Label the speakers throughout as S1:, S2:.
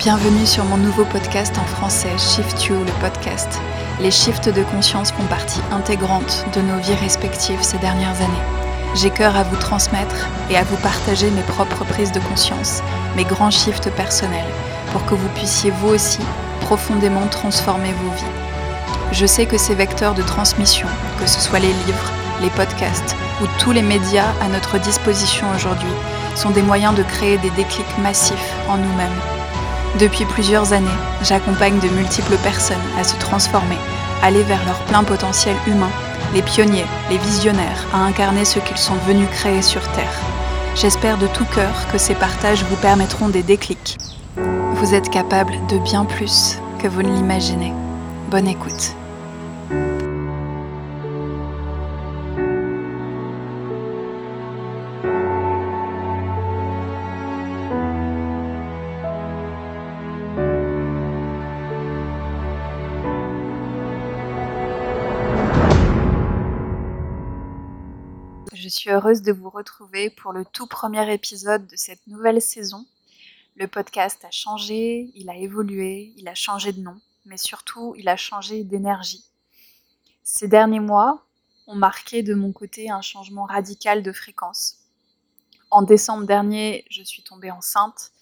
S1: Bienvenue sur mon nouveau podcast en français, Shift You, le podcast. Les shifts de conscience font partie intégrante de nos vies respectives ces dernières années. J'ai cœur à vous transmettre et à vous partager mes propres prises de conscience, mes grands shifts personnels, pour que vous puissiez vous aussi profondément transformer vos vies. Je sais que ces vecteurs de transmission, que ce soit les livres, les podcasts ou tous les médias à notre disposition aujourd'hui, sont des moyens de créer des déclics massifs en nous-mêmes depuis plusieurs années, j'accompagne de multiples personnes à se transformer, aller vers leur plein potentiel humain, les pionniers, les visionnaires, à incarner ce qu'ils sont venus créer sur Terre. J'espère de tout cœur que ces partages vous permettront des déclics. Vous êtes capable de bien plus que vous ne l'imaginez. Bonne écoute. Suis heureuse de vous retrouver pour le tout premier épisode de cette nouvelle saison. Le podcast a changé, il a évolué, il a changé de nom, mais surtout il a changé d'énergie. Ces derniers mois ont marqué de mon côté un changement radical de fréquence. En décembre dernier, je suis tombée enceinte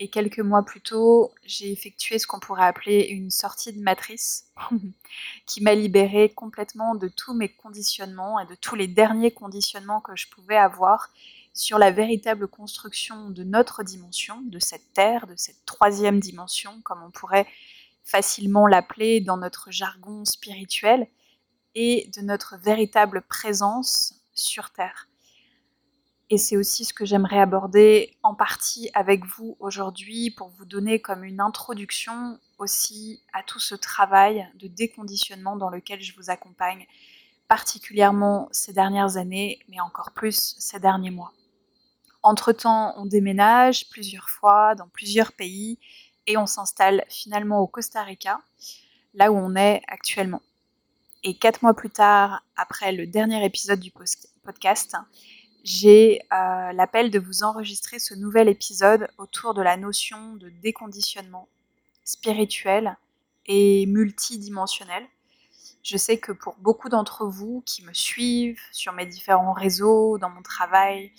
S1: et quelques mois plus tôt, j'ai effectué ce qu'on pourrait appeler une sortie de matrice, qui m'a libérée complètement de tous mes conditionnements et de tous les derniers conditionnements que je pouvais avoir sur la véritable construction de notre dimension, de cette Terre, de cette troisième dimension, comme on pourrait facilement l'appeler dans notre jargon spirituel, et de notre véritable présence sur Terre. Et c'est aussi ce que j'aimerais aborder en partie avec vous aujourd'hui pour vous donner comme une introduction aussi à tout ce travail de déconditionnement dans lequel je vous accompagne, particulièrement ces dernières années, mais encore plus ces derniers mois. Entre-temps, on déménage plusieurs fois dans plusieurs pays et on s'installe finalement au Costa Rica, là où on est actuellement. Et quatre mois plus tard, après le dernier épisode du podcast, j'ai euh, l'appel de vous enregistrer ce nouvel épisode autour de la notion de déconditionnement spirituel et multidimensionnel. Je sais que pour beaucoup d'entre vous qui me suivent sur mes différents réseaux, dans mon travail,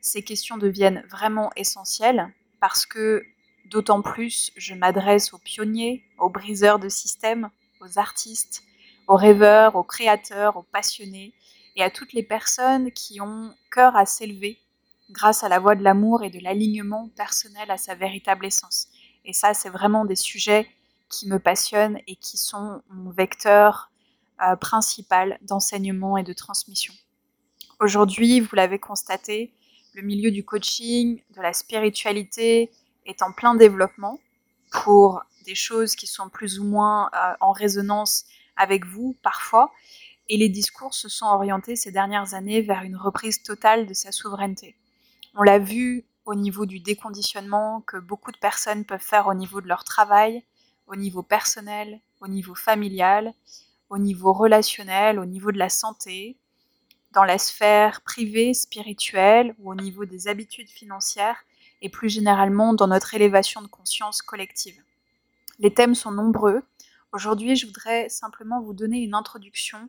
S1: ces questions deviennent vraiment essentielles parce que d'autant plus je m'adresse aux pionniers, aux briseurs de systèmes, aux artistes, aux rêveurs, aux créateurs, aux passionnés, et à toutes les personnes qui ont cœur à s'élever grâce à la voie de l'amour et de l'alignement personnel à sa véritable essence. Et ça, c'est vraiment des sujets qui me passionnent et qui sont mon vecteur euh, principal d'enseignement et de transmission. Aujourd'hui, vous l'avez constaté, le milieu du coaching, de la spiritualité est en plein développement pour des choses qui sont plus ou moins euh, en résonance avec vous parfois, et les discours se sont orientés ces dernières années vers une reprise totale de sa souveraineté. On l'a vu au niveau du déconditionnement que beaucoup de personnes peuvent faire au niveau de leur travail, au niveau personnel, au niveau familial, au niveau relationnel, au niveau de la santé, dans la sphère privée, spirituelle ou au niveau des habitudes financières et plus généralement dans notre élévation de conscience collective. Les thèmes sont nombreux Aujourd'hui, je voudrais simplement vous donner une introduction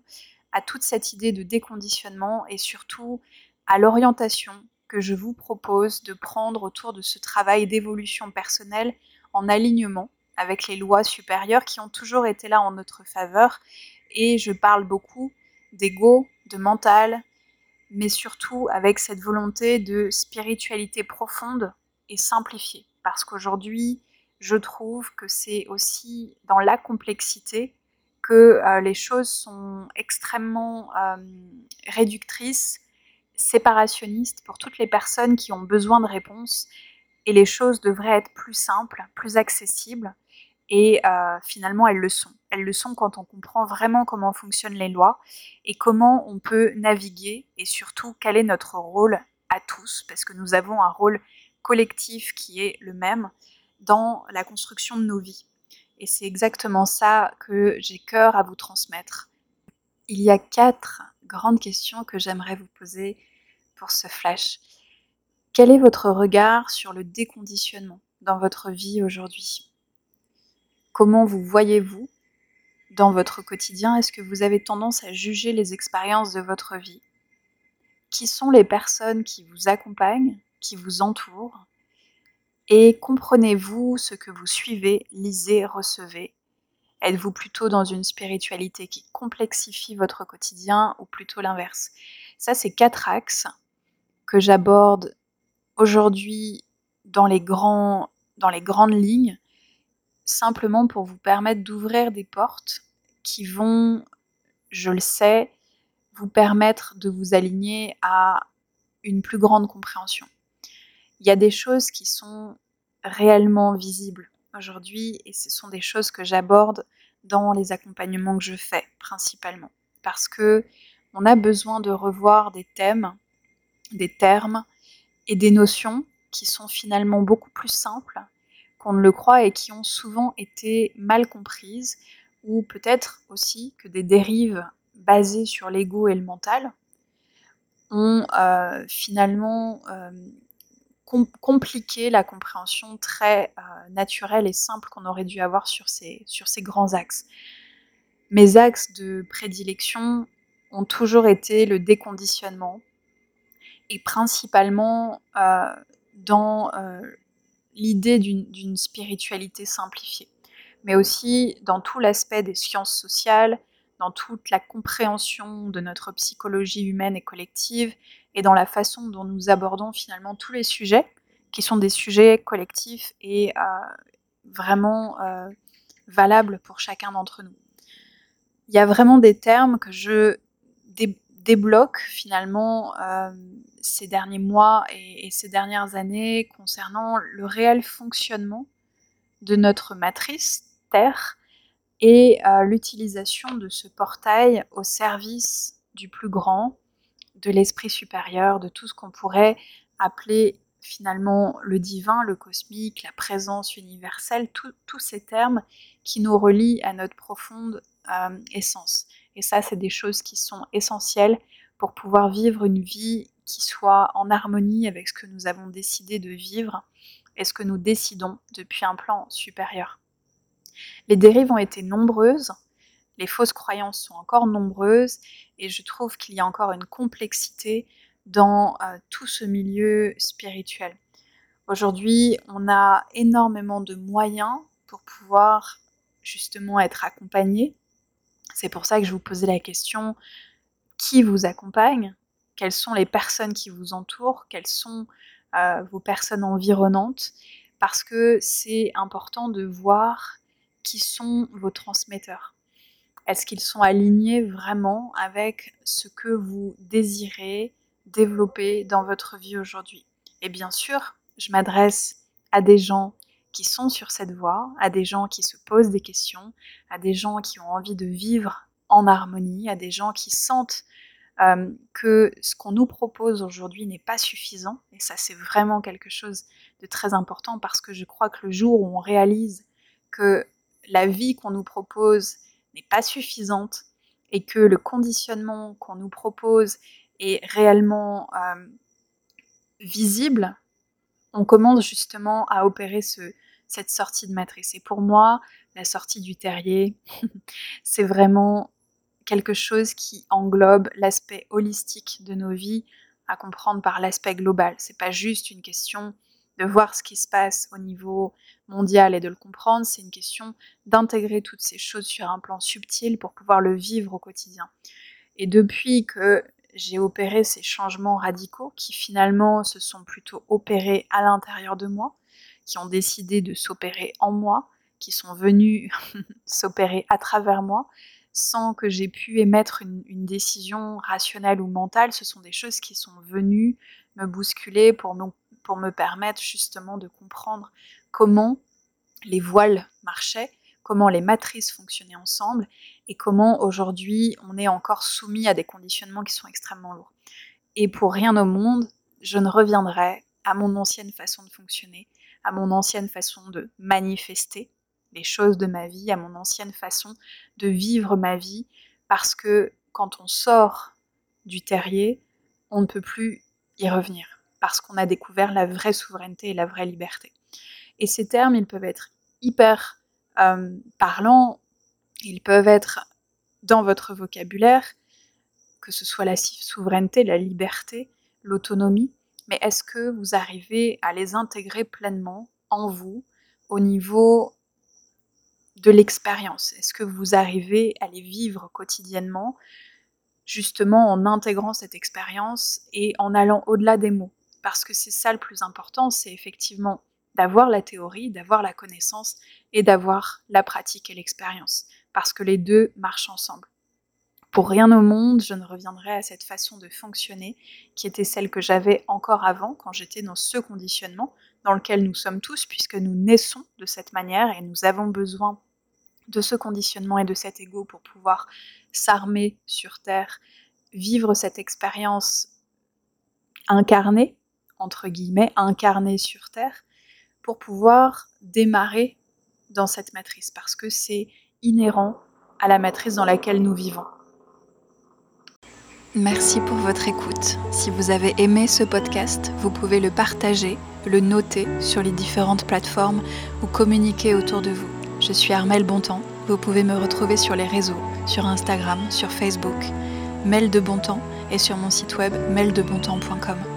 S1: à toute cette idée de déconditionnement et surtout à l'orientation que je vous propose de prendre autour de ce travail d'évolution personnelle en alignement avec les lois supérieures qui ont toujours été là en notre faveur. Et je parle beaucoup d'ego, de mental, mais surtout avec cette volonté de spiritualité profonde et simplifiée. Parce qu'aujourd'hui, je trouve que c'est aussi dans la complexité que euh, les choses sont extrêmement réductrices, séparationnistes pour toutes les personnes qui ont besoin de réponses. Et les choses devraient être plus simples, plus accessibles. Et euh, finalement, elles le sont. Elles le sont quand on comprend vraiment comment fonctionnent les lois et comment on peut naviguer et surtout quel est notre rôle à tous, parce que nous avons un rôle collectif qui est le même dans la construction de nos vies. Et c'est exactement ça que j'ai cœur à vous transmettre. Il y a quatre grandes questions que j'aimerais vous poser pour ce flash. Quel est votre regard sur le déconditionnement dans votre vie aujourd'hui? Comment vous voyez-vous dans votre quotidien? Est-ce que vous avez tendance à juger les expériences de votre vie? Qui sont les personnes qui vous accompagnent, qui vous entourent? Et comprenez-vous ce que vous suivez, lisez, recevez? Êtes-vous plutôt dans une spiritualité qui complexifie votre quotidien ou plutôt l'inverse? Ça, c'est quatre axes que j'aborde aujourd'hui dans les, dans les grandes lignes, simplement pour vous permettre d'ouvrir des portes qui vont, je le sais, vous permettre de vous aligner à une plus grande compréhension. Il y a des choses qui sont réellement visibles aujourd'hui et ce sont des choses que j'aborde dans les accompagnements que je fais principalement. Parce que on a besoin de revoir des thèmes, des termes et des notions qui sont finalement beaucoup plus simples qu'on ne le croit et qui ont souvent été mal comprises ou peut-être aussi que des dérives basées sur l'ego et le mental ont euh, finalement euh, compliquer la compréhension très euh, naturelle et simple qu'on aurait dû avoir sur ces, sur ces grands axes. Mes axes de prédilection ont toujours été le déconditionnement et principalement euh, dans euh, l'idée d'une spiritualité simplifiée, mais aussi dans tout l'aspect des sciences sociales, dans toute la compréhension de notre psychologie humaine et collective et dans la façon dont nous abordons finalement tous les sujets qui sont des sujets collectifs et euh, vraiment euh, valables pour chacun d'entre nous. Il y a vraiment des termes que je débloque finalement euh, ces derniers mois et, ces dernières années concernant le réel fonctionnement de notre matrice Terre et l'utilisation de ce portail au service du plus grand, de l'esprit supérieur, de tout ce qu'on pourrait appeler finalement le divin, le cosmique, la présence universelle, tous ces termes qui nous relient à notre profonde euh, essence. Et ça, c'est des choses qui sont essentielles pour pouvoir vivre une vie qui soit en harmonie avec ce que nous avons décidé de vivre et ce que nous décidons depuis un plan supérieur. Les dérives ont été nombreuses, les fausses croyances sont encore nombreuses et je trouve qu'il y a encore une complexité dans euh, tout ce milieu spirituel. Aujourd'hui, on a énormément de moyens pour pouvoir justement être accompagné. C'est pour ça que je vous posais la question qui vous accompagne? Quelles sont les personnes qui vous entourent? Quelles sont euh, vos personnes environnantes? Parce que c'est important de voir qui sont vos transmetteurs. Est-ce qu'ils sont alignés vraiment avec ce que vous désirez développer dans votre vie aujourd'hui? Et bien sûr, je m'adresse à des gens qui sont sur cette voie, à des gens qui se posent des questions, à des gens qui ont envie de vivre en harmonie, à des gens qui sentent que ce qu'on nous propose aujourd'hui n'est pas suffisant. Et ça, c'est vraiment quelque chose de très important parce que je crois que le jour où on réalise que la vie qu'on nous propose n'est pas suffisante et que le conditionnement qu'on nous propose est réellement euh, visible, on commence justement à opérer ce, cette sortie de matrice. Et pour moi, la sortie du terrier, c'est vraiment quelque chose qui englobe l'aspect holistique de nos vies, à comprendre par l'aspect global. C'est pas juste une question de voir ce qui se passe au niveau mondial et de le comprendre, c'est une question d'intégrer toutes ces choses sur un plan subtil pour pouvoir le vivre au quotidien. Et depuis que j'ai opéré ces changements radicaux qui finalement se sont plutôt opérés à l'intérieur de moi, qui ont décidé de s'opérer en moi, qui sont venus s'opérer à travers moi, sans que j'ai pu émettre une, décision rationnelle ou mentale. Ce sont des choses qui sont venues me bousculer pour me pour me permettre justement de comprendre comment les voiles marchaient, comment les matrices fonctionnaient ensemble et comment aujourd'hui on est encore soumis à des conditionnements qui sont extrêmement lourds. Et pour rien au monde, je ne reviendrai à mon ancienne façon de fonctionner, à mon ancienne façon de manifester les choses de ma vie, à mon ancienne façon de vivre ma vie, parce que quand on sort du terrier, on ne peut plus y revenir parce qu'on a découvert la vraie souveraineté et la vraie liberté. Et ces termes, ils peuvent être hyper euh, parlants, ils peuvent être dans votre vocabulaire, que ce soit la souveraineté, la liberté, l'autonomie, mais est-ce que vous arrivez à les intégrer pleinement en vous au niveau de l'expérience? Est-ce que vous arrivez à les vivre quotidiennement justement en intégrant cette expérience et en allant au-delà des mots? Parce que c'est ça le plus important, c'est effectivement d'avoir la théorie, d'avoir la connaissance et d'avoir la pratique et l'expérience. Parce que les deux marchent ensemble. Pour rien au monde, je ne reviendrai à cette façon de fonctionner qui était celle que j'avais encore avant quand j'étais dans ce conditionnement dans lequel nous sommes tous puisque nous naissons de cette manière et nous avons besoin de ce conditionnement et de cet ego pour pouvoir s'armer sur Terre, vivre cette expérience incarnée, entre guillemets, incarnée sur Terre, pour pouvoir démarrer dans cette matrice, parce que c'est inhérent à la matrice dans laquelle nous vivons. Merci pour votre écoute. Si vous avez aimé ce podcast, vous pouvez le partager, le noter sur les différentes plateformes ou communiquer autour de vous. Je suis Armelle Bontemps. Vous pouvez me retrouver sur les réseaux, sur Instagram, sur Facebook, Mel de Bontemps et sur mon site web meldebontemps.com.